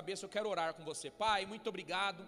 cabeça, eu quero orar com você. Pai, muito obrigado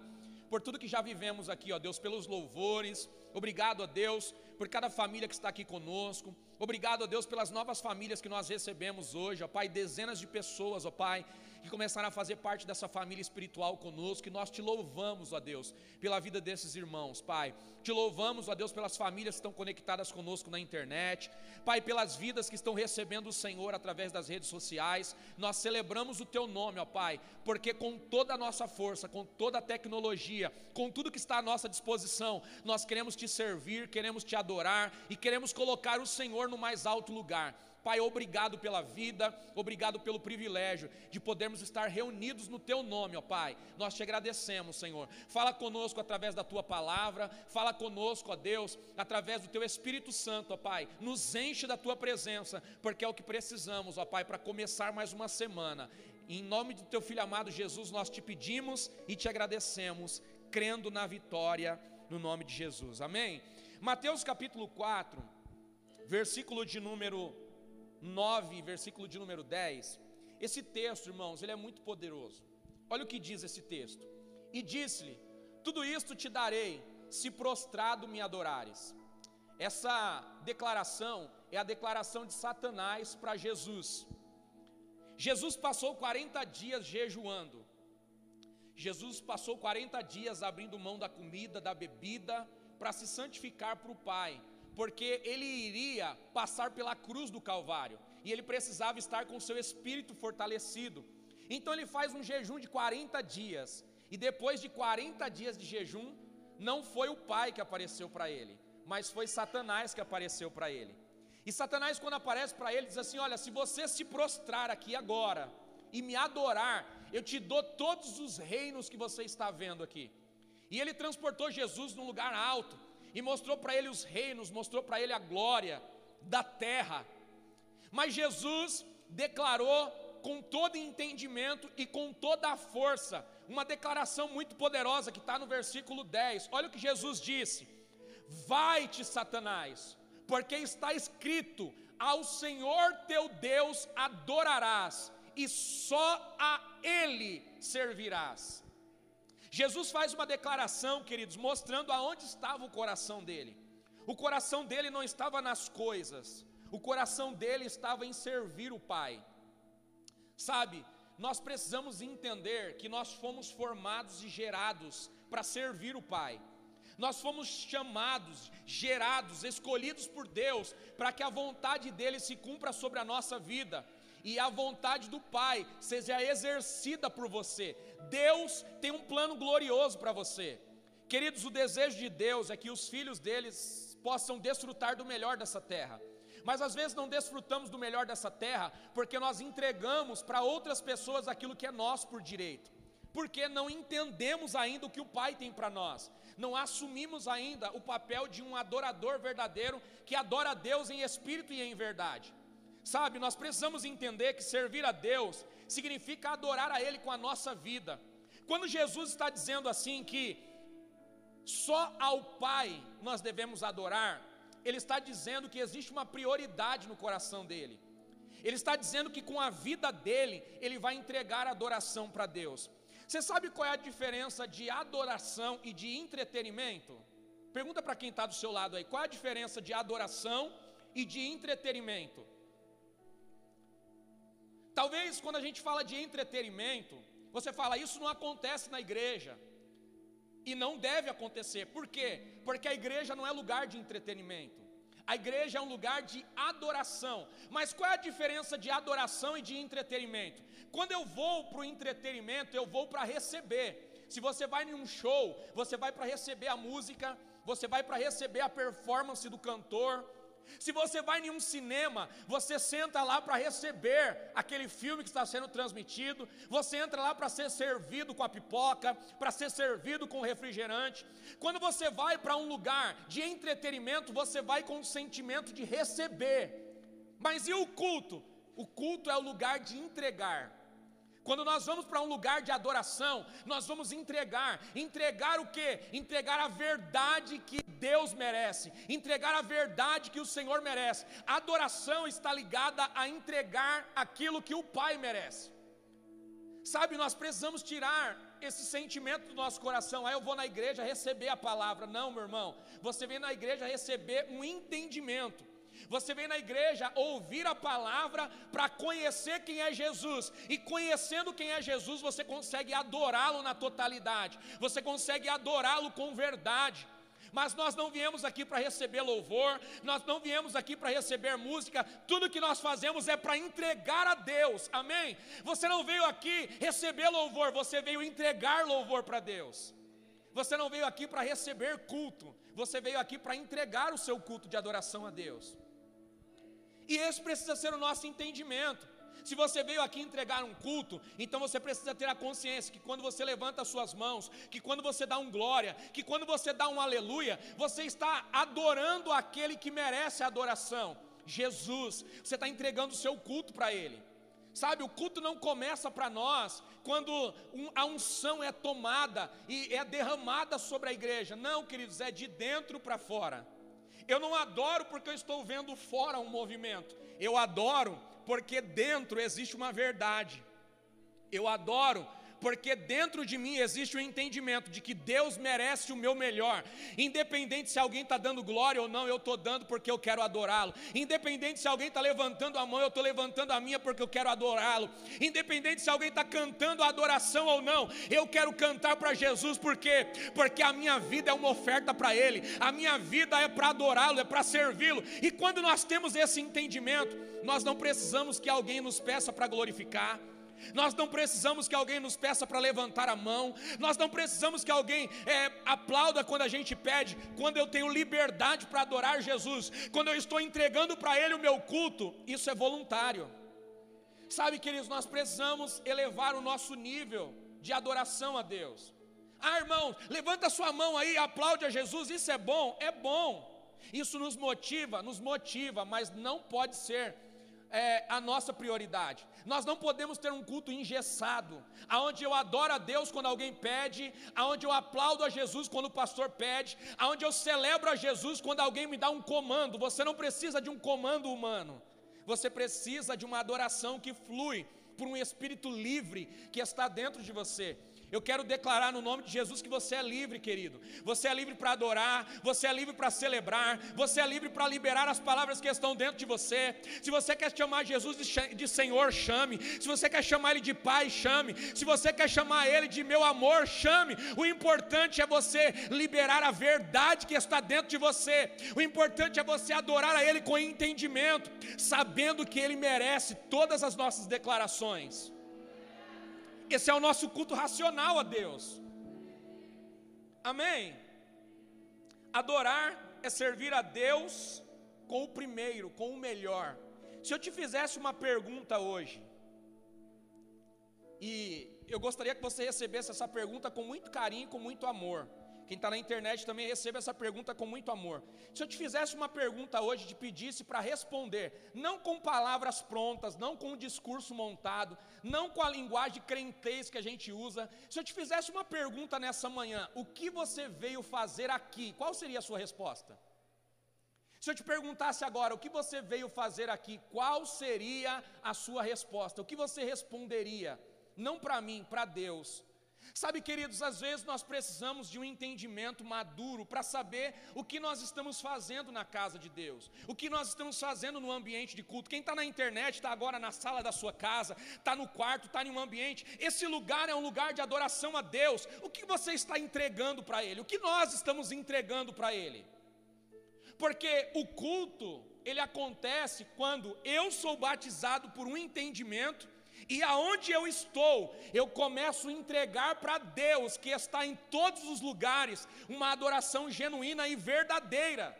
por tudo que já vivemos aqui, ó Deus, pelos louvores. Obrigado a Deus por cada família que está aqui conosco. Obrigado a Deus pelas novas famílias que nós recebemos hoje, ó Pai, dezenas de pessoas, ó Pai, que começaram a fazer parte dessa família espiritual conosco, e nós te louvamos, ó Deus, pela vida desses irmãos, Pai. Te louvamos, ó Deus, pelas famílias que estão conectadas conosco na internet, Pai, pelas vidas que estão recebendo o Senhor através das redes sociais. Nós celebramos o teu nome, ó Pai, porque com toda a nossa força, com toda a tecnologia, com tudo que está à nossa disposição, nós queremos te servir, queremos te adorar e queremos colocar o Senhor no mais alto lugar. Pai, obrigado pela vida, obrigado pelo privilégio de podermos estar reunidos no Teu nome, ó Pai. Nós te agradecemos, Senhor. Fala conosco através da Tua palavra, fala conosco, ó Deus, através do Teu Espírito Santo, ó Pai. Nos enche da Tua presença, porque é o que precisamos, ó Pai, para começar mais uma semana. Em nome do Teu Filho amado Jesus, nós te pedimos e te agradecemos, crendo na vitória no nome de Jesus. Amém? Mateus capítulo 4, versículo de número 9, versículo de número 10, esse texto, irmãos, ele é muito poderoso. Olha o que diz esse texto. E disse-lhe: Tudo isto te darei, se prostrado me adorares. Essa declaração é a declaração de Satanás para Jesus. Jesus passou 40 dias jejuando. Jesus passou 40 dias abrindo mão da comida, da bebida, para se santificar para o Pai porque ele iria passar pela cruz do Calvário e ele precisava estar com seu espírito fortalecido. Então ele faz um jejum de 40 dias, e depois de 40 dias de jejum, não foi o Pai que apareceu para ele, mas foi Satanás que apareceu para ele. E Satanás, quando aparece para ele, diz assim: Olha, se você se prostrar aqui agora e me adorar, eu te dou todos os reinos que você está vendo aqui. E ele transportou Jesus num lugar alto, e mostrou para ele os reinos, mostrou para ele a glória da terra. Mas Jesus declarou com todo entendimento e com toda a força, uma declaração muito poderosa que está no versículo 10. Olha o que Jesus disse: Vai-te, Satanás, porque está escrito: Ao Senhor teu Deus adorarás, e só a Ele servirás. Jesus faz uma declaração, queridos, mostrando aonde estava o coração dele. O coração dele não estava nas coisas, o coração dele estava em servir o Pai. Sabe, nós precisamos entender que nós fomos formados e gerados para servir o Pai. Nós fomos chamados, gerados, escolhidos por Deus para que a vontade dele se cumpra sobre a nossa vida e a vontade do Pai seja exercida por você. Deus tem um plano glorioso para você. Queridos, o desejo de Deus é que os filhos deles possam desfrutar do melhor dessa terra. Mas às vezes não desfrutamos do melhor dessa terra porque nós entregamos para outras pessoas aquilo que é nosso por direito. Porque não entendemos ainda o que o Pai tem para nós. Não assumimos ainda o papel de um adorador verdadeiro que adora a Deus em espírito e em verdade. Sabe, nós precisamos entender que servir a Deus significa adorar a Ele com a nossa vida. Quando Jesus está dizendo assim que só ao Pai nós devemos adorar, Ele está dizendo que existe uma prioridade no coração dele. Ele está dizendo que com a vida dele, ele vai entregar adoração para Deus. Você sabe qual é a diferença de adoração e de entretenimento? Pergunta para quem está do seu lado aí, qual é a diferença de adoração e de entretenimento? Talvez quando a gente fala de entretenimento, você fala, isso não acontece na igreja. E não deve acontecer. Por quê? Porque a igreja não é lugar de entretenimento. A igreja é um lugar de adoração. Mas qual é a diferença de adoração e de entretenimento? Quando eu vou para o entretenimento, eu vou para receber. Se você vai em um show, você vai para receber a música, você vai para receber a performance do cantor, se você vai em um cinema, você senta lá para receber aquele filme que está sendo transmitido, você entra lá para ser servido com a pipoca, para ser servido com o refrigerante. Quando você vai para um lugar de entretenimento, você vai com o sentimento de receber. Mas e o culto? O culto é o lugar de entregar. Quando nós vamos para um lugar de adoração, nós vamos entregar. Entregar o que? Entregar a verdade que Deus merece. Entregar a verdade que o Senhor merece. A adoração está ligada a entregar aquilo que o Pai merece. Sabe, nós precisamos tirar esse sentimento do nosso coração. Aí ah, eu vou na igreja receber a palavra. Não, meu irmão. Você vem na igreja receber um entendimento. Você vem na igreja ouvir a palavra para conhecer quem é Jesus, e conhecendo quem é Jesus, você consegue adorá-lo na totalidade, você consegue adorá-lo com verdade. Mas nós não viemos aqui para receber louvor, nós não viemos aqui para receber música, tudo que nós fazemos é para entregar a Deus, amém? Você não veio aqui receber louvor, você veio entregar louvor para Deus. Você não veio aqui para receber culto, você veio aqui para entregar o seu culto de adoração a Deus. E esse precisa ser o nosso entendimento. Se você veio aqui entregar um culto, então você precisa ter a consciência que quando você levanta as suas mãos, que quando você dá um glória, que quando você dá um aleluia, você está adorando aquele que merece a adoração, Jesus. Você está entregando o seu culto para Ele. Sabe, o culto não começa para nós quando a unção é tomada e é derramada sobre a igreja. Não, queridos, é de dentro para fora. Eu não adoro porque eu estou vendo fora um movimento. Eu adoro porque dentro existe uma verdade. Eu adoro porque dentro de mim existe o um entendimento de que Deus merece o meu melhor, independente se alguém está dando glória ou não, eu estou dando porque eu quero adorá-lo, independente se alguém está levantando a mão, eu estou levantando a minha porque eu quero adorá-lo, independente se alguém está cantando a adoração ou não, eu quero cantar para Jesus, porque porque a minha vida é uma oferta para Ele, a minha vida é para adorá-lo, é para servi-lo, e quando nós temos esse entendimento, nós não precisamos que alguém nos peça para glorificar, nós não precisamos que alguém nos peça para levantar a mão, nós não precisamos que alguém é, aplauda quando a gente pede, quando eu tenho liberdade para adorar Jesus, quando eu estou entregando para Ele o meu culto, isso é voluntário. Sabe, queridos, nós precisamos elevar o nosso nível de adoração a Deus. Ah, irmão, levanta sua mão aí, aplaude a Jesus, isso é bom? É bom. Isso nos motiva, nos motiva, mas não pode ser é, a nossa prioridade. Nós não podemos ter um culto engessado, aonde eu adoro a Deus quando alguém pede, aonde eu aplaudo a Jesus quando o pastor pede, aonde eu celebro a Jesus quando alguém me dá um comando. Você não precisa de um comando humano. Você precisa de uma adoração que flui por um espírito livre que está dentro de você. Eu quero declarar no nome de Jesus que você é livre, querido. Você é livre para adorar, você é livre para celebrar, você é livre para liberar as palavras que estão dentro de você. Se você quer chamar Jesus de Senhor, chame. Se você quer chamar Ele de Pai, chame. Se você quer chamar Ele de meu amor, chame. O importante é você liberar a verdade que está dentro de você. O importante é você adorar a Ele com entendimento, sabendo que Ele merece todas as nossas declarações. Esse é o nosso culto racional a Deus. Amém? Adorar é servir a Deus com o primeiro, com o melhor. Se eu te fizesse uma pergunta hoje, e eu gostaria que você recebesse essa pergunta com muito carinho, com muito amor. Quem está na internet também recebe essa pergunta com muito amor. Se eu te fizesse uma pergunta hoje, te pedisse para responder, não com palavras prontas, não com um discurso montado, não com a linguagem crentez que a gente usa. Se eu te fizesse uma pergunta nessa manhã, o que você veio fazer aqui? Qual seria a sua resposta? Se eu te perguntasse agora, o que você veio fazer aqui? Qual seria a sua resposta? O que você responderia? Não para mim, para Deus. Sabe, queridos, às vezes nós precisamos de um entendimento maduro para saber o que nós estamos fazendo na casa de Deus, o que nós estamos fazendo no ambiente de culto. Quem está na internet está agora na sala da sua casa, está no quarto, está em um ambiente. Esse lugar é um lugar de adoração a Deus. O que você está entregando para Ele? O que nós estamos entregando para Ele? Porque o culto, ele acontece quando eu sou batizado por um entendimento e aonde eu estou, eu começo a entregar para Deus, que está em todos os lugares, uma adoração genuína e verdadeira.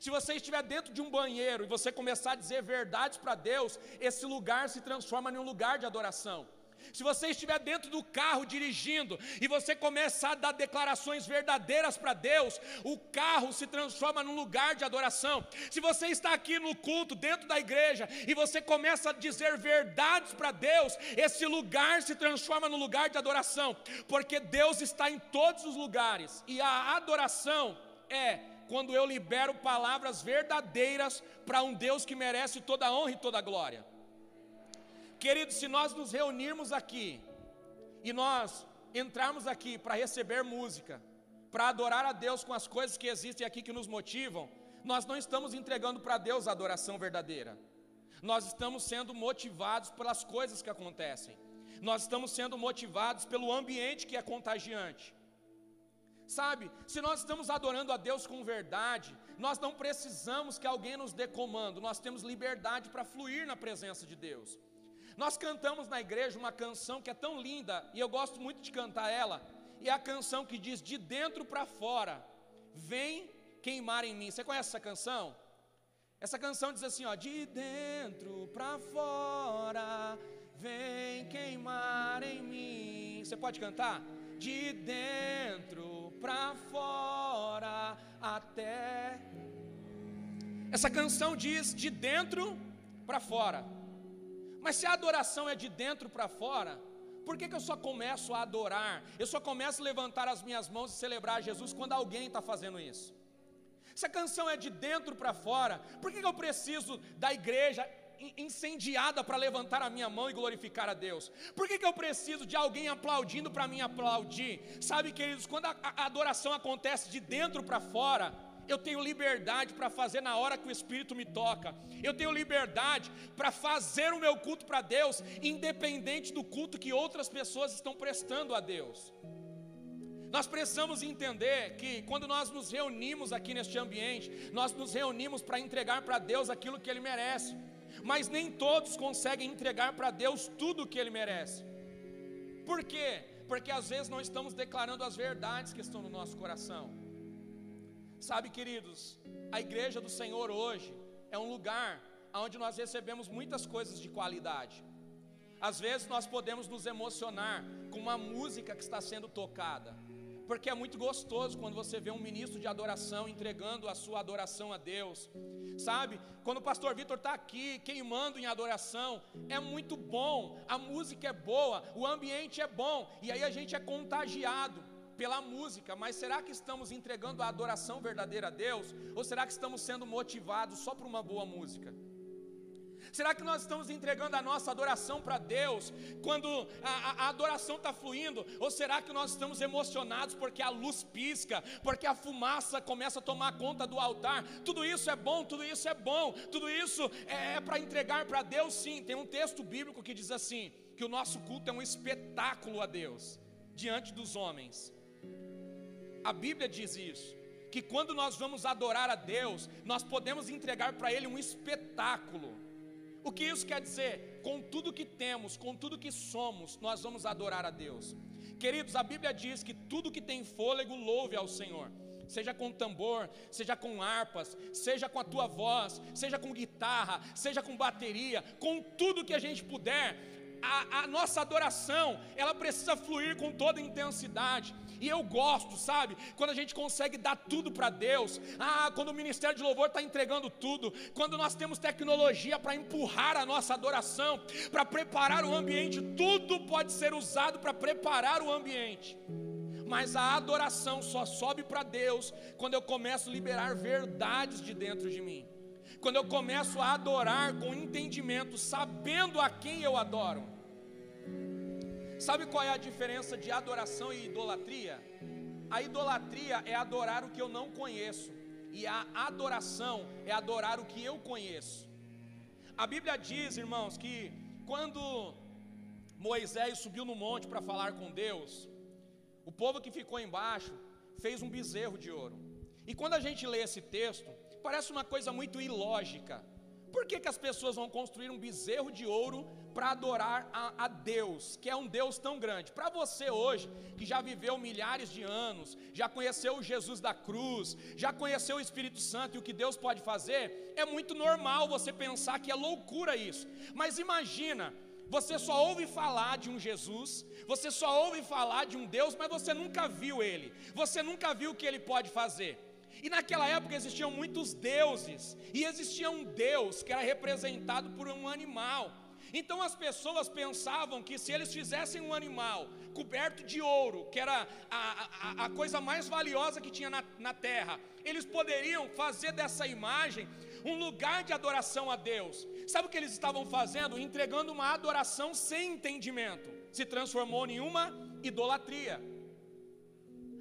Se você estiver dentro de um banheiro e você começar a dizer verdades para Deus, esse lugar se transforma em um lugar de adoração. Se você estiver dentro do carro dirigindo e você começar a dar declarações verdadeiras para Deus, o carro se transforma num lugar de adoração. Se você está aqui no culto, dentro da igreja, e você começa a dizer verdades para Deus, esse lugar se transforma num lugar de adoração, porque Deus está em todos os lugares, e a adoração é quando eu libero palavras verdadeiras para um Deus que merece toda a honra e toda a glória. Queridos, se nós nos reunirmos aqui e nós entrarmos aqui para receber música, para adorar a Deus com as coisas que existem aqui que nos motivam, nós não estamos entregando para Deus a adoração verdadeira. Nós estamos sendo motivados pelas coisas que acontecem. Nós estamos sendo motivados pelo ambiente que é contagiante. Sabe, se nós estamos adorando a Deus com verdade, nós não precisamos que alguém nos dê comando, nós temos liberdade para fluir na presença de Deus. Nós cantamos na igreja uma canção que é tão linda, e eu gosto muito de cantar ela, e é a canção que diz: De dentro para fora, vem queimar em mim. Você conhece essa canção? Essa canção diz assim: ó, De dentro para fora, vem queimar em mim. Você pode cantar? De dentro para fora, até. Essa canção diz de dentro para fora. Mas se a adoração é de dentro para fora, por que, que eu só começo a adorar? Eu só começo a levantar as minhas mãos e celebrar Jesus quando alguém está fazendo isso. Se a canção é de dentro para fora, por que, que eu preciso da igreja incendiada para levantar a minha mão e glorificar a Deus? Por que, que eu preciso de alguém aplaudindo para mim aplaudir? Sabe, queridos, quando a, a adoração acontece de dentro para fora, eu tenho liberdade para fazer na hora que o Espírito me toca, eu tenho liberdade para fazer o meu culto para Deus, independente do culto que outras pessoas estão prestando a Deus. Nós precisamos entender que quando nós nos reunimos aqui neste ambiente, nós nos reunimos para entregar para Deus aquilo que Ele merece, mas nem todos conseguem entregar para Deus tudo o que Ele merece. Por quê? Porque às vezes não estamos declarando as verdades que estão no nosso coração. Sabe, queridos, a igreja do Senhor hoje é um lugar onde nós recebemos muitas coisas de qualidade. Às vezes nós podemos nos emocionar com uma música que está sendo tocada, porque é muito gostoso quando você vê um ministro de adoração entregando a sua adoração a Deus, sabe? Quando o pastor Vitor está aqui queimando em adoração, é muito bom, a música é boa, o ambiente é bom, e aí a gente é contagiado pela música, mas será que estamos entregando a adoração verdadeira a Deus? Ou será que estamos sendo motivados só por uma boa música? Será que nós estamos entregando a nossa adoração para Deus quando a, a, a adoração está fluindo? Ou será que nós estamos emocionados porque a luz pisca, porque a fumaça começa a tomar conta do altar? Tudo isso é bom, tudo isso é bom, tudo isso é, é para entregar para Deus, sim. Tem um texto bíblico que diz assim: que o nosso culto é um espetáculo a Deus diante dos homens. A Bíblia diz isso. Que quando nós vamos adorar a Deus, nós podemos entregar para Ele um espetáculo. O que isso quer dizer? Com tudo que temos, com tudo que somos, nós vamos adorar a Deus. Queridos, a Bíblia diz que tudo que tem fôlego, louve ao Senhor. Seja com tambor, seja com harpas, seja com a tua voz, seja com guitarra, seja com bateria, com tudo que a gente puder, a, a nossa adoração, ela precisa fluir com toda intensidade. E eu gosto, sabe? Quando a gente consegue dar tudo para Deus. Ah, quando o ministério de louvor está entregando tudo. Quando nós temos tecnologia para empurrar a nossa adoração, para preparar o ambiente. Tudo pode ser usado para preparar o ambiente. Mas a adoração só sobe para Deus quando eu começo a liberar verdades de dentro de mim. Quando eu começo a adorar com entendimento, sabendo a quem eu adoro. Sabe qual é a diferença de adoração e idolatria? A idolatria é adorar o que eu não conheço, e a adoração é adorar o que eu conheço. A Bíblia diz, irmãos, que quando Moisés subiu no monte para falar com Deus, o povo que ficou embaixo fez um bezerro de ouro. E quando a gente lê esse texto, parece uma coisa muito ilógica. Por que, que as pessoas vão construir um bezerro de ouro para adorar a, a, Deus, que é um Deus tão grande? Para você hoje, que já viveu milhares de anos, já conheceu o Jesus da cruz, já conheceu o Espírito Santo e o que Deus pode fazer, é muito normal você pensar que é loucura isso. Mas imagina, você só ouve falar de um Jesus, você só ouve falar de um Deus, mas você nunca viu ele, você nunca viu o que ele pode fazer. E naquela época existiam muitos deuses, e existia um Deus que era representado por um animal. Então as pessoas pensavam que se eles fizessem um animal coberto de ouro, que era a, a, a coisa mais valiosa que tinha na, na terra, eles poderiam fazer dessa imagem um lugar de adoração a Deus. Sabe o que eles estavam fazendo? Entregando uma adoração sem entendimento. se transformou em uma idolatria.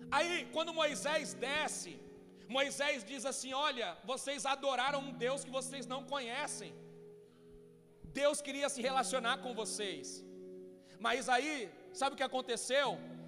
Aí, quando Moisés desce, Moisés diz assim: Olha, vocês adoraram um Deus que vocês não conhecem. Deus queria se relacionar com vocês. Mas aí, sabe o que aconteceu?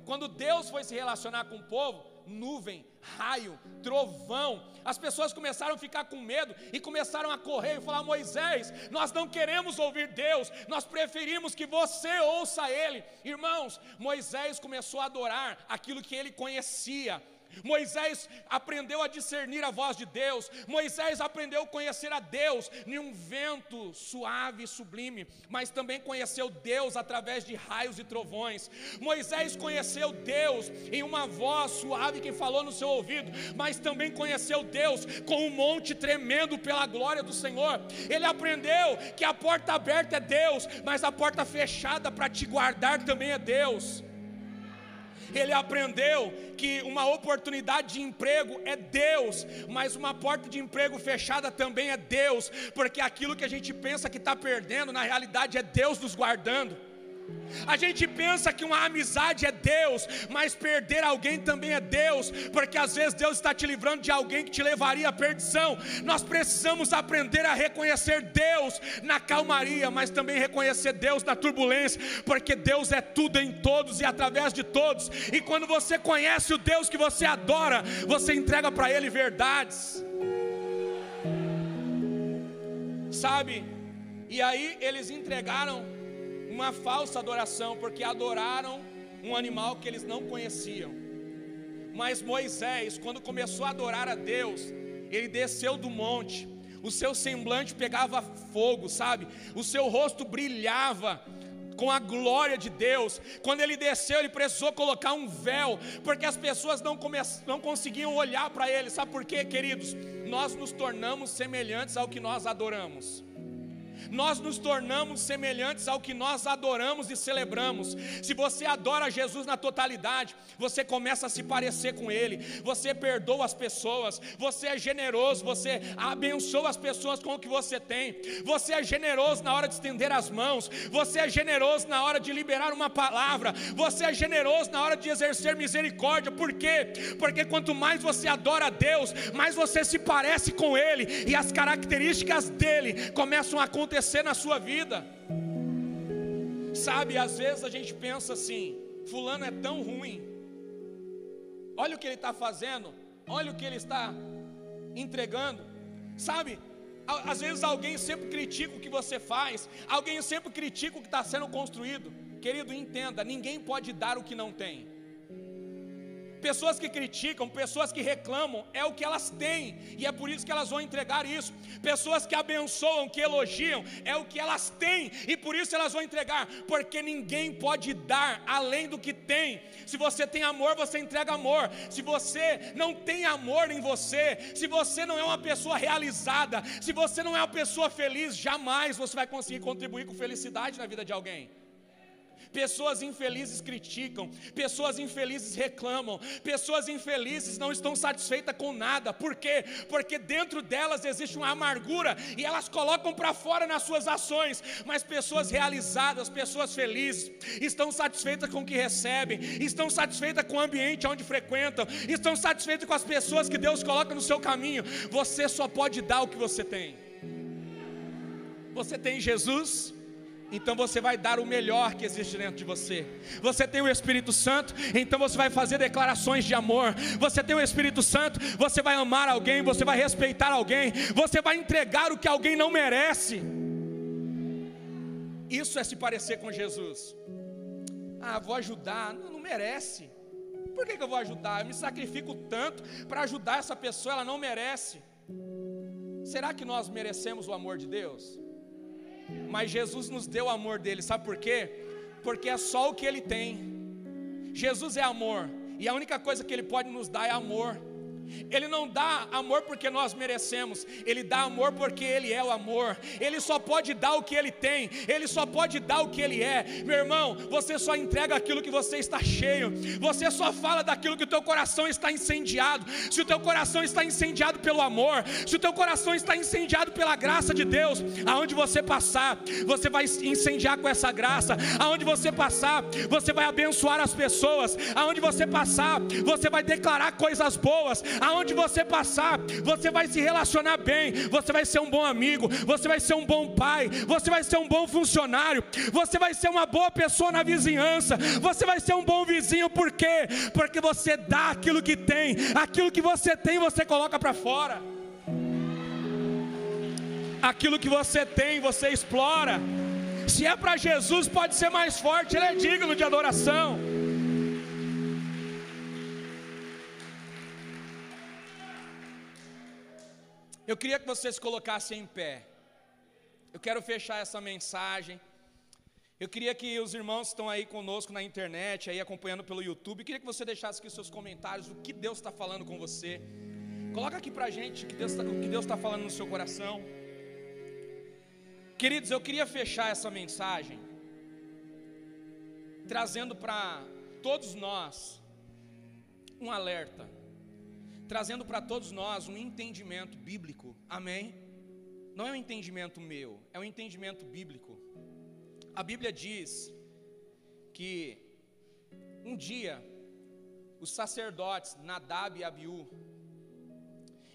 Quando Deus foi se relacionar com o povo, nuvem, raio, trovão. As pessoas começaram a ficar com medo e começaram a correr e falar: Moisés, nós não queremos ouvir Deus, nós preferimos que você ouça Ele. Irmãos, Moisés começou a adorar aquilo que ele conhecia. Moisés aprendeu a discernir a voz de Deus, Moisés aprendeu a conhecer a Deus em um vento suave e sublime, mas também conheceu Deus através de raios e trovões. Moisés conheceu Deus em uma voz suave que falou no seu ouvido, mas também conheceu Deus com um monte tremendo pela glória do Senhor. Ele aprendeu que a porta aberta é Deus, mas a porta fechada para te guardar também é Deus ele aprendeu que uma oportunidade de emprego é Deus, mas uma porta de emprego fechada também é Deus, porque aquilo que a gente pensa que está perdendo, na realidade é Deus nos guardando. A gente pensa que uma amizade é Deus, mas perder alguém também é Deus, porque às vezes Deus está te livrando de alguém que te levaria à perdição. Nós precisamos aprender a reconhecer Deus na calmaria, mas também reconhecer Deus na turbulência, porque Deus é tudo em todos e através de todos. E quando você conhece o Deus que você adora, você entrega para Ele verdades. Sabe? E aí eles entregaram uma falsa adoração, porque adoraram um animal que eles não conheciam. Mas Moisés, quando começou a adorar a Deus, ele desceu do monte, o seu semblante pegava fogo, sabe? O seu rosto brilhava com a glória de Deus. Quando ele desceu, ele precisou colocar um véu, porque as pessoas não, come... não conseguiam olhar para ele. Sabe por quê, queridos? Nós nos tornamos semelhantes ao que nós adoramos nós nos tornamos semelhantes ao que nós adoramos e celebramos. Se você adora Jesus na totalidade, você começa a se parecer com Ele, você perdoa as pessoas, você é generoso, você abençoa as pessoas com o que você tem, você é generoso na hora de estender as mãos, você é generoso na hora de liberar uma palavra, você é generoso na hora de exercer misericórdia, por quê? Porque quanto mais você adora a Deus, mais você se parece com Ele. E as características dele começam a acontecer acontecer na sua vida. Sabe, às vezes a gente pensa assim: Fulano é tão ruim, olha o que ele está fazendo, olha o que ele está entregando. Sabe, às vezes alguém sempre critica o que você faz, alguém sempre critica o que está sendo construído. Querido, entenda: ninguém pode dar o que não tem. Pessoas que criticam, pessoas que reclamam, é o que elas têm, e é por isso que elas vão entregar isso. Pessoas que abençoam, que elogiam, é o que elas têm, e por isso elas vão entregar, porque ninguém pode dar além do que tem. Se você tem amor, você entrega amor. Se você não tem amor em você, se você não é uma pessoa realizada, se você não é uma pessoa feliz, jamais você vai conseguir contribuir com felicidade na vida de alguém. Pessoas infelizes criticam, pessoas infelizes reclamam, pessoas infelizes não estão satisfeitas com nada. Por quê? Porque dentro delas existe uma amargura e elas colocam para fora nas suas ações. Mas pessoas realizadas, pessoas felizes, estão satisfeitas com o que recebem, estão satisfeitas com o ambiente onde frequentam, estão satisfeitas com as pessoas que Deus coloca no seu caminho. Você só pode dar o que você tem. Você tem Jesus? Então você vai dar o melhor que existe dentro de você. Você tem o Espírito Santo, então você vai fazer declarações de amor. Você tem o Espírito Santo, você vai amar alguém, você vai respeitar alguém, você vai entregar o que alguém não merece. Isso é se parecer com Jesus. Ah, vou ajudar, não, não merece. Por que, que eu vou ajudar? Eu me sacrifico tanto para ajudar essa pessoa, ela não merece. Será que nós merecemos o amor de Deus? Mas Jesus nos deu o amor dele, sabe por quê? Porque é só o que ele tem. Jesus é amor, e a única coisa que ele pode nos dar é amor. Ele não dá amor porque nós merecemos, Ele dá amor porque Ele é o amor. Ele só pode dar o que Ele tem, Ele só pode dar o que Ele é. Meu irmão, você só entrega aquilo que você está cheio, você só fala daquilo que o teu coração está incendiado. Se o teu coração está incendiado pelo amor, se o teu coração está incendiado pela graça de Deus, aonde você passar, você vai incendiar com essa graça, aonde você passar, você vai abençoar as pessoas, aonde você passar, você vai declarar coisas boas, aonde você passar, você vai se relacionar bem, você vai ser um bom amigo, você vai ser um bom pai, você vai ser um bom funcionário, você vai ser uma boa pessoa na vizinhança, você vai ser um bom vizinho, por quê? Porque você dá aquilo que tem, aquilo que você tem, você coloca para fora. Aquilo que você tem, você explora. Se é para Jesus, pode ser mais forte, Ele é digno de adoração. Eu queria que vocês colocassem em pé. Eu quero fechar essa mensagem. Eu queria que os irmãos que estão aí conosco na internet, aí acompanhando pelo YouTube, queria que você deixasse aqui seus comentários, o que Deus está falando com você. Coloca aqui para a gente o que Deus está tá falando no seu coração. Queridos, eu queria fechar essa mensagem trazendo para todos nós um alerta trazendo para todos nós um entendimento bíblico, amém? Não é um entendimento meu, é um entendimento bíblico. A Bíblia diz que um dia os sacerdotes Nadab e Abiú,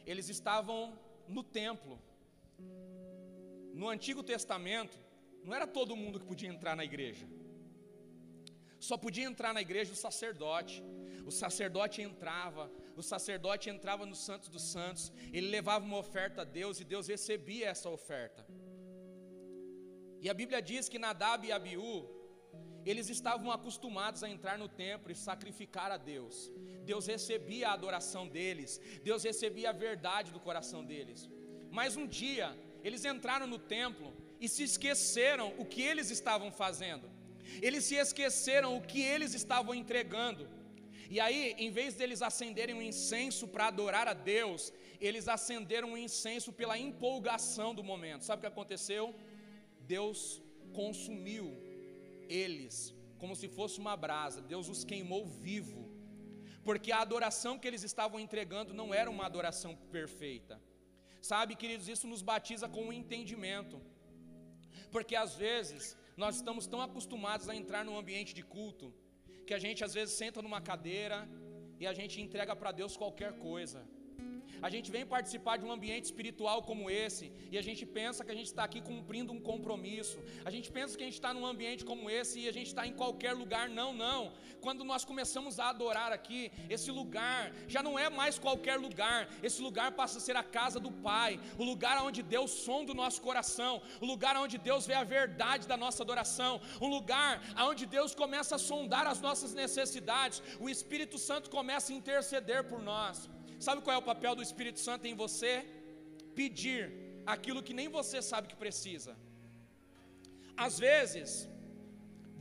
eles estavam no templo. No Antigo Testamento, não era todo mundo que podia entrar na igreja. Só podia entrar na igreja o sacerdote. O sacerdote entrava, o sacerdote entrava no Santos dos Santos, ele levava uma oferta a Deus e Deus recebia essa oferta. E a Bíblia diz que Nadab e Abiú, eles estavam acostumados a entrar no templo e sacrificar a Deus. Deus recebia a adoração deles, Deus recebia a verdade do coração deles. Mas um dia, eles entraram no templo e se esqueceram o que eles estavam fazendo. Eles se esqueceram o que eles estavam entregando. E aí, em vez deles acenderem um incenso para adorar a Deus, eles acenderam um incenso pela empolgação do momento. Sabe o que aconteceu? Deus consumiu eles como se fosse uma brasa. Deus os queimou vivo. Porque a adoração que eles estavam entregando não era uma adoração perfeita. Sabe, queridos, isso nos batiza com o um entendimento. Porque às vezes nós estamos tão acostumados a entrar num ambiente de culto que a gente às vezes senta numa cadeira e a gente entrega para Deus qualquer coisa. A gente vem participar de um ambiente espiritual como esse e a gente pensa que a gente está aqui cumprindo um compromisso. A gente pensa que a gente está num ambiente como esse e a gente está em qualquer lugar. Não, não. Quando nós começamos a adorar aqui, esse lugar já não é mais qualquer lugar. Esse lugar passa a ser a casa do Pai, o lugar onde Deus sonda o nosso coração, o lugar onde Deus vê a verdade da nossa adoração, um lugar onde Deus começa a sondar as nossas necessidades. O Espírito Santo começa a interceder por nós. Sabe qual é o papel do Espírito Santo em você? Pedir aquilo que nem você sabe que precisa. Às vezes,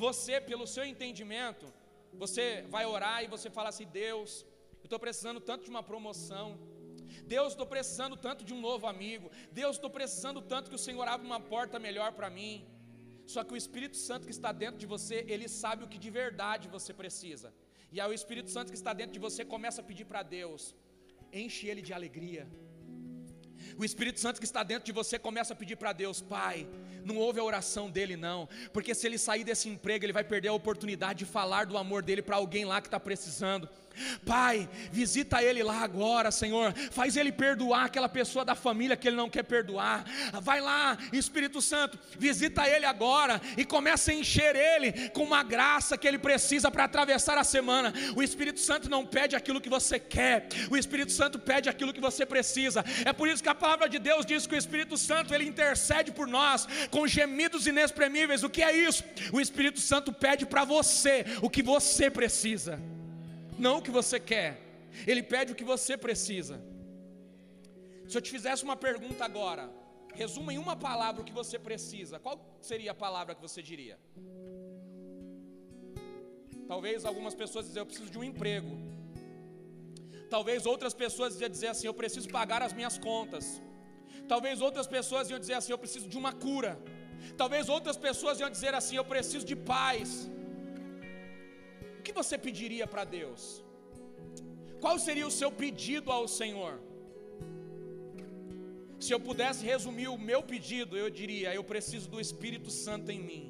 você, pelo seu entendimento, você vai orar e você fala assim: Deus, eu estou precisando tanto de uma promoção. Deus, estou precisando tanto de um novo amigo. Deus, estou precisando tanto que o Senhor abra uma porta melhor para mim. Só que o Espírito Santo que está dentro de você, ele sabe o que de verdade você precisa. E aí o Espírito Santo que está dentro de você começa a pedir para Deus: enche ele de alegria. O Espírito Santo que está dentro de você começa a pedir para Deus, Pai, não ouve a oração dele, não, porque se ele sair desse emprego, ele vai perder a oportunidade de falar do amor dele para alguém lá que está precisando. Pai, visita ele lá agora, Senhor. Faz ele perdoar aquela pessoa da família que ele não quer perdoar. Vai lá, Espírito Santo, visita ele agora e começa a encher ele com uma graça que ele precisa para atravessar a semana. O Espírito Santo não pede aquilo que você quer, o Espírito Santo pede aquilo que você precisa. É por isso que a palavra de Deus diz que o Espírito Santo ele intercede por nós com gemidos inexprimíveis. O que é isso? O Espírito Santo pede para você o que você precisa não o que você quer, Ele pede o que você precisa. Se eu te fizesse uma pergunta agora, resuma em uma palavra o que você precisa, qual seria a palavra que você diria? Talvez algumas pessoas dizem, eu preciso de um emprego. Talvez outras pessoas iam dizer assim: eu preciso pagar as minhas contas. Talvez outras pessoas iam dizer assim: eu preciso de uma cura. Talvez outras pessoas iam dizer assim: eu preciso de paz. O que você pediria para Deus? Qual seria o seu pedido ao Senhor? Se eu pudesse resumir o meu pedido, eu diria: eu preciso do Espírito Santo em mim,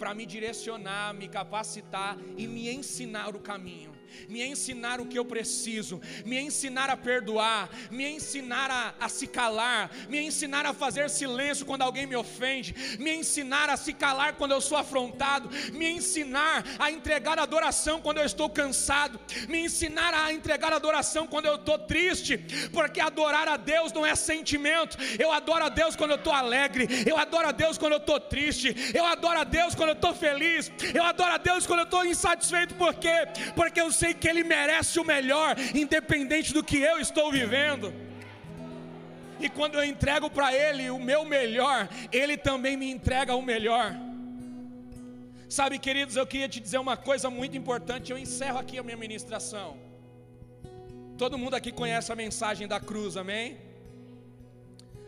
para me direcionar, me capacitar e me ensinar o caminho me ensinar o que eu preciso, me ensinar a perdoar, me ensinar a, a, se calar, me ensinar a fazer silêncio quando alguém me ofende, me ensinar a se calar quando eu sou afrontado, me ensinar a entregar adoração quando eu estou cansado, me ensinar a entregar adoração quando eu estou triste, porque adorar a Deus não é sentimento, eu adoro a Deus quando eu estou alegre, eu adoro a Deus quando eu estou triste, eu adoro a Deus quando eu estou feliz, eu adoro a Deus quando eu estou insatisfeito, por quê? Porque eu sei que Ele merece o melhor, independente do que eu estou vivendo. E quando eu entrego para Ele o meu melhor, Ele também me entrega o melhor. Sabe, queridos, eu queria te dizer uma coisa muito importante. Eu encerro aqui a minha ministração. Todo mundo aqui conhece a mensagem da cruz, amém?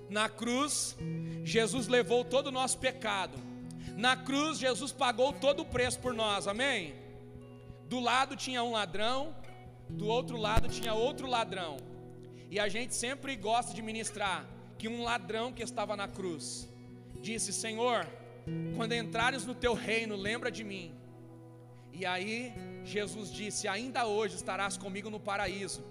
Na cruz, Jesus levou todo o nosso pecado. Na cruz, Jesus pagou todo o preço por nós, amém? Do lado tinha um ladrão, do outro lado tinha outro ladrão. E a gente sempre gosta de ministrar que um ladrão que estava na cruz disse: Senhor, quando entrares no teu reino, lembra de mim. E aí Jesus disse: Ainda hoje estarás comigo no paraíso.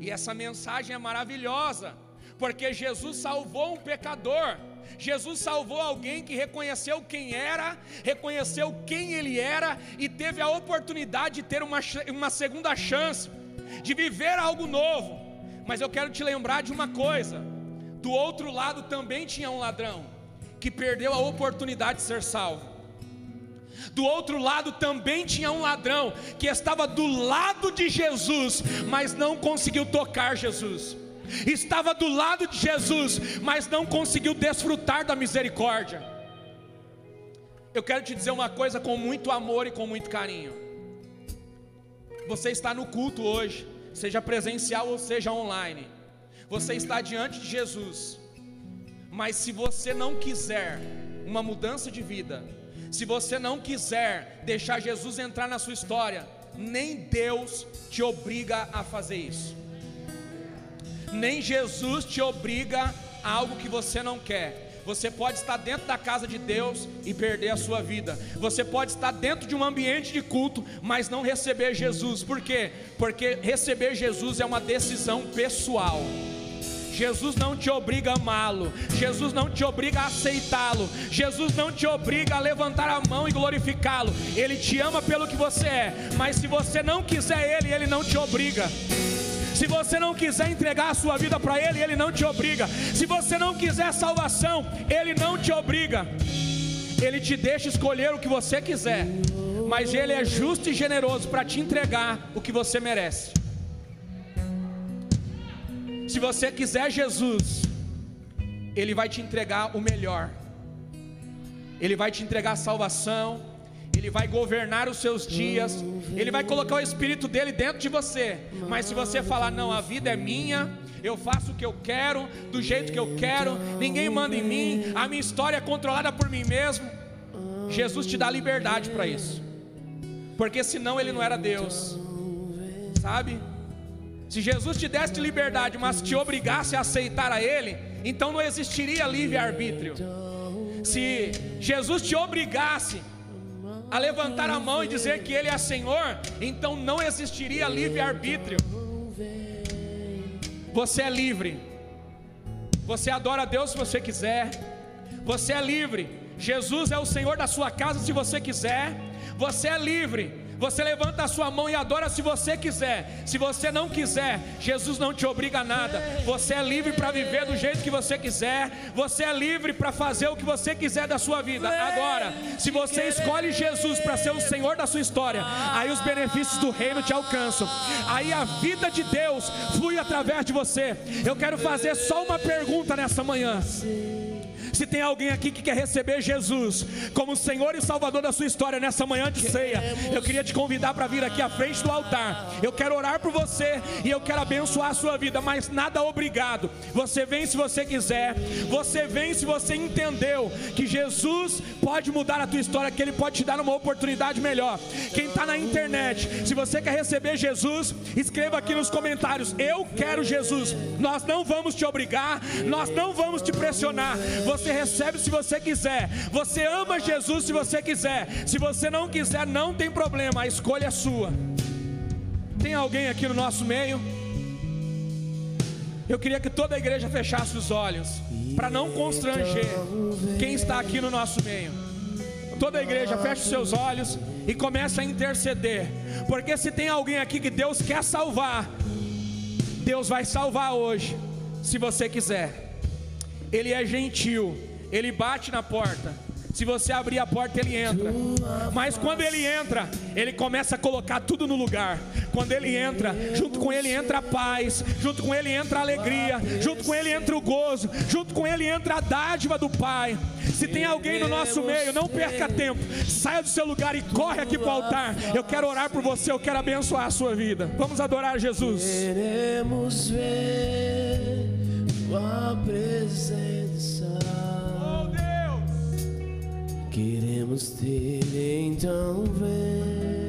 E essa mensagem é maravilhosa, porque Jesus salvou um pecador Jesus salvou alguém que reconheceu quem era, reconheceu quem ele era e teve a oportunidade de ter uma, uma segunda chance, de viver algo novo. Mas eu quero te lembrar de uma coisa: do outro lado também tinha um ladrão que perdeu a oportunidade de ser salvo. Do outro lado também tinha um ladrão que estava do lado de Jesus, mas não conseguiu tocar Jesus estava do lado de Jesus, mas não conseguiu desfrutar da misericórdia. Eu quero te dizer uma coisa com muito amor e com muito carinho. Você está no culto hoje, seja presencial ou seja online. Você está diante de Jesus. Mas se você não quiser uma mudança de vida, se você não quiser deixar Jesus entrar na sua história, nem Deus te obriga a fazer isso nem Jesus te obriga a algo que você não quer. Você pode estar dentro da casa de Deus e perder a sua vida. Você pode estar dentro de um ambiente de culto, mas não receber Jesus. Por quê? Porque receber Jesus é uma decisão pessoal. Jesus não te obriga a amá-lo, Jesus não te obriga a aceitá-lo, Jesus não te obriga a levantar a mão e glorificá-lo. Ele te ama pelo que você é, mas se você não quiser Ele, Ele não te obriga. Se você não quiser entregar a sua vida para Ele, Ele não te obriga. Se você não quiser salvação, Ele não te obriga. Ele te deixa escolher o que você quiser, mas Ele é justo e generoso para te entregar o que você merece. Se você quiser Jesus, Ele vai te entregar o melhor. Ele vai te entregar salvação, ele vai governar os seus dias, Ele vai colocar o Espírito dele dentro de você. Mas se você falar, não, a vida é minha, eu faço o que eu quero, do jeito que eu quero, ninguém manda em mim, a minha história é controlada por mim mesmo. Jesus te dá liberdade para isso, porque senão Ele não era Deus, sabe? Se Jesus te desse liberdade, mas te obrigasse a aceitar a Ele, então não existiria livre-arbítrio. Se Jesus te obrigasse a levantar a mão e dizer que Ele é Senhor, então não existiria livre-arbítrio. Você é livre. Você adora a Deus se você quiser. Você é livre. Jesus é o Senhor da sua casa se você quiser. Você é livre. Você levanta a sua mão e adora se você quiser. Se você não quiser, Jesus não te obriga a nada. Você é livre para viver do jeito que você quiser. Você é livre para fazer o que você quiser da sua vida. Agora, se você escolhe Jesus para ser o Senhor da sua história, aí os benefícios do reino te alcançam. Aí a vida de Deus flui através de você. Eu quero fazer só uma pergunta nessa manhã. Se tem alguém aqui que quer receber Jesus como Senhor e Salvador da sua história nessa manhã de ceia, eu queria te convidar para vir aqui à frente do altar. Eu quero orar por você e eu quero abençoar a sua vida, mas nada obrigado. Você vem se você quiser, você vem se você entendeu que Jesus pode mudar a tua história, que Ele pode te dar uma oportunidade melhor. Quem está na internet, se você quer receber Jesus, escreva aqui nos comentários: Eu quero Jesus. Nós não vamos te obrigar, nós não vamos te pressionar. Você recebe se você quiser, você ama Jesus se você quiser. Se você não quiser, não tem problema, a escolha é sua. Tem alguém aqui no nosso meio? Eu queria que toda a igreja fechasse os olhos, para não constranger quem está aqui no nosso meio. Toda a igreja feche os seus olhos e comece a interceder, porque se tem alguém aqui que Deus quer salvar, Deus vai salvar hoje, se você quiser. Ele é gentil, ele bate na porta. Se você abrir a porta, ele entra. Mas quando ele entra, ele começa a colocar tudo no lugar. Quando ele entra, junto com ele entra a paz, junto com ele entra a alegria, junto com ele entra o gozo, junto com ele entra a dádiva do Pai. Se tem alguém no nosso meio, não perca tempo. Saia do seu lugar e corre aqui para o altar. Eu quero orar por você, eu quero abençoar a sua vida. Vamos adorar Jesus. Queremos ver tua presença. Queremos ter então vem,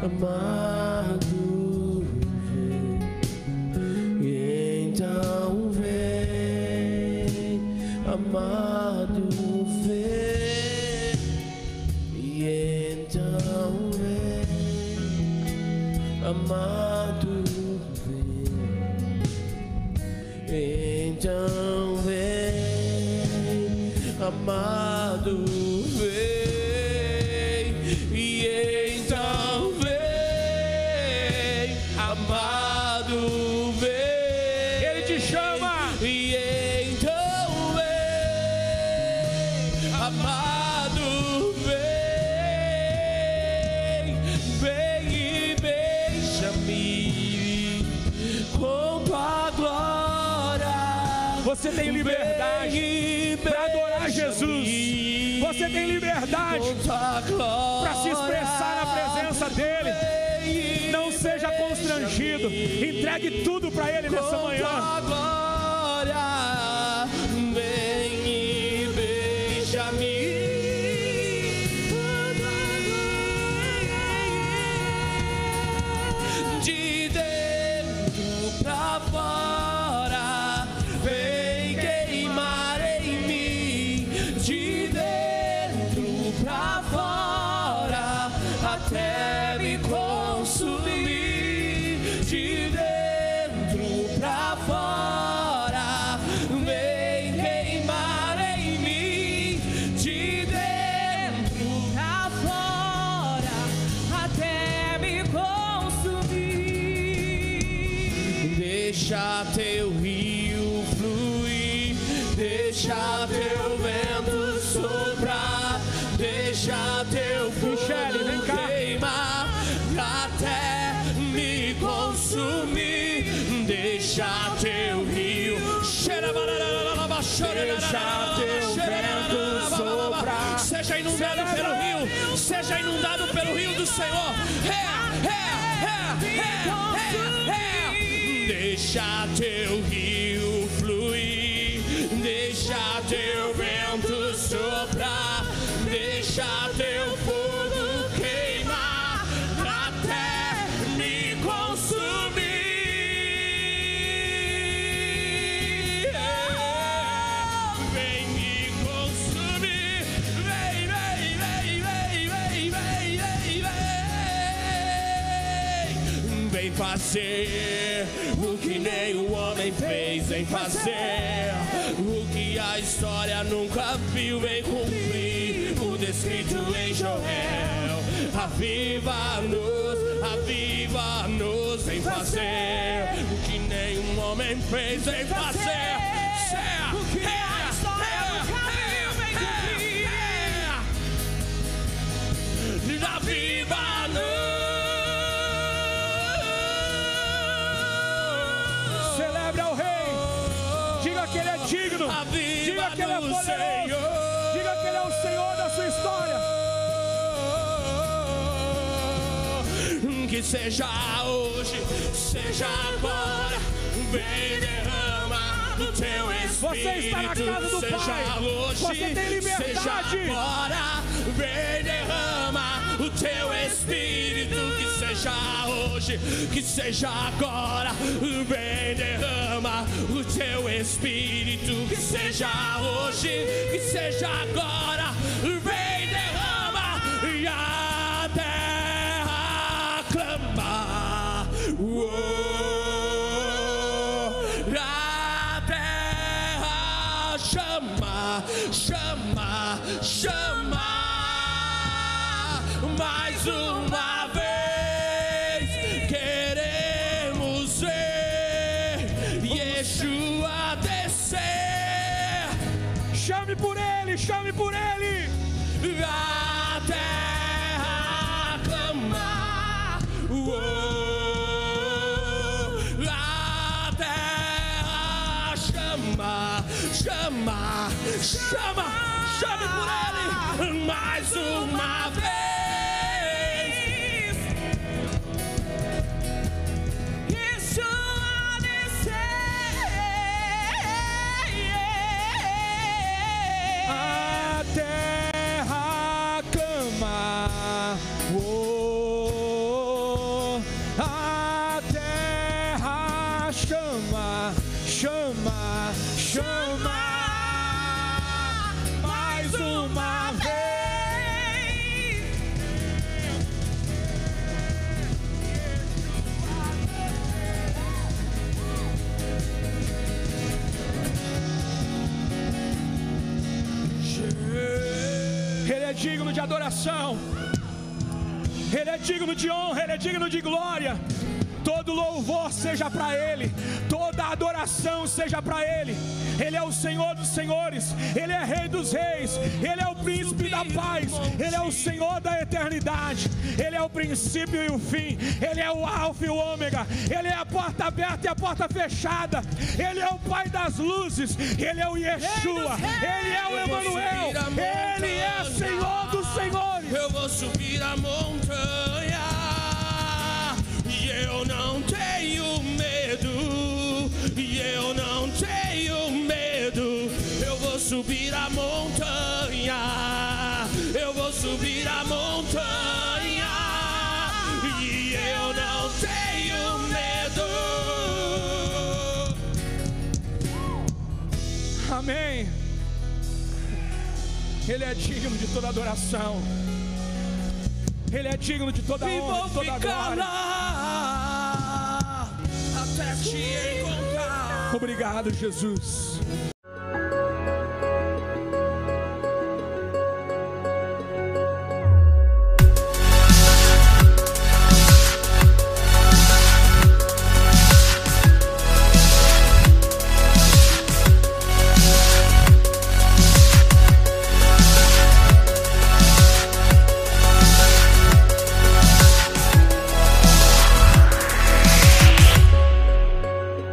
amado, Entregue tudo para ele nessa manhã. Fazer o que o homem fez, vem fazer o que a história nunca viu, vem cumprir o descrito em Joel. Aviva-nos, aviva-nos, vem fazer o que nenhum homem fez, vem fazer. Que seja hoje, seja agora, vem derrama o teu espírito. Você está na casa do seja Pai. hoje, Você tem liberdade. seja agora, vem derrama o teu espírito. Que seja hoje, que seja agora, vem derrama o teu espírito. Que seja hoje, que seja agora, vem chama, chame por ele mais uma vez. Digno de honra, ele é digno de glória. Todo louvor seja para ele, toda adoração seja para ele. Ele é o Senhor dos senhores, ele é Rei dos reis, ele é o príncipe da paz, ele é o Senhor da eternidade, ele é o princípio e o fim, ele é o alfa e o ômega, ele é a porta aberta e a porta fechada, ele é o Pai das luzes, ele é o Yeshua, ele é o Emanuel, ele é Senhor dos senhores. Eu vou subir a montanha e eu não tenho medo. E eu não tenho medo. Subir a montanha. Eu vou subir a montanha e eu não tenho medo. Amém. Ele é digno de toda adoração. Ele é digno de toda E honra, vou de toda ficar glória. lá até te encontrar. Obrigado, Jesus.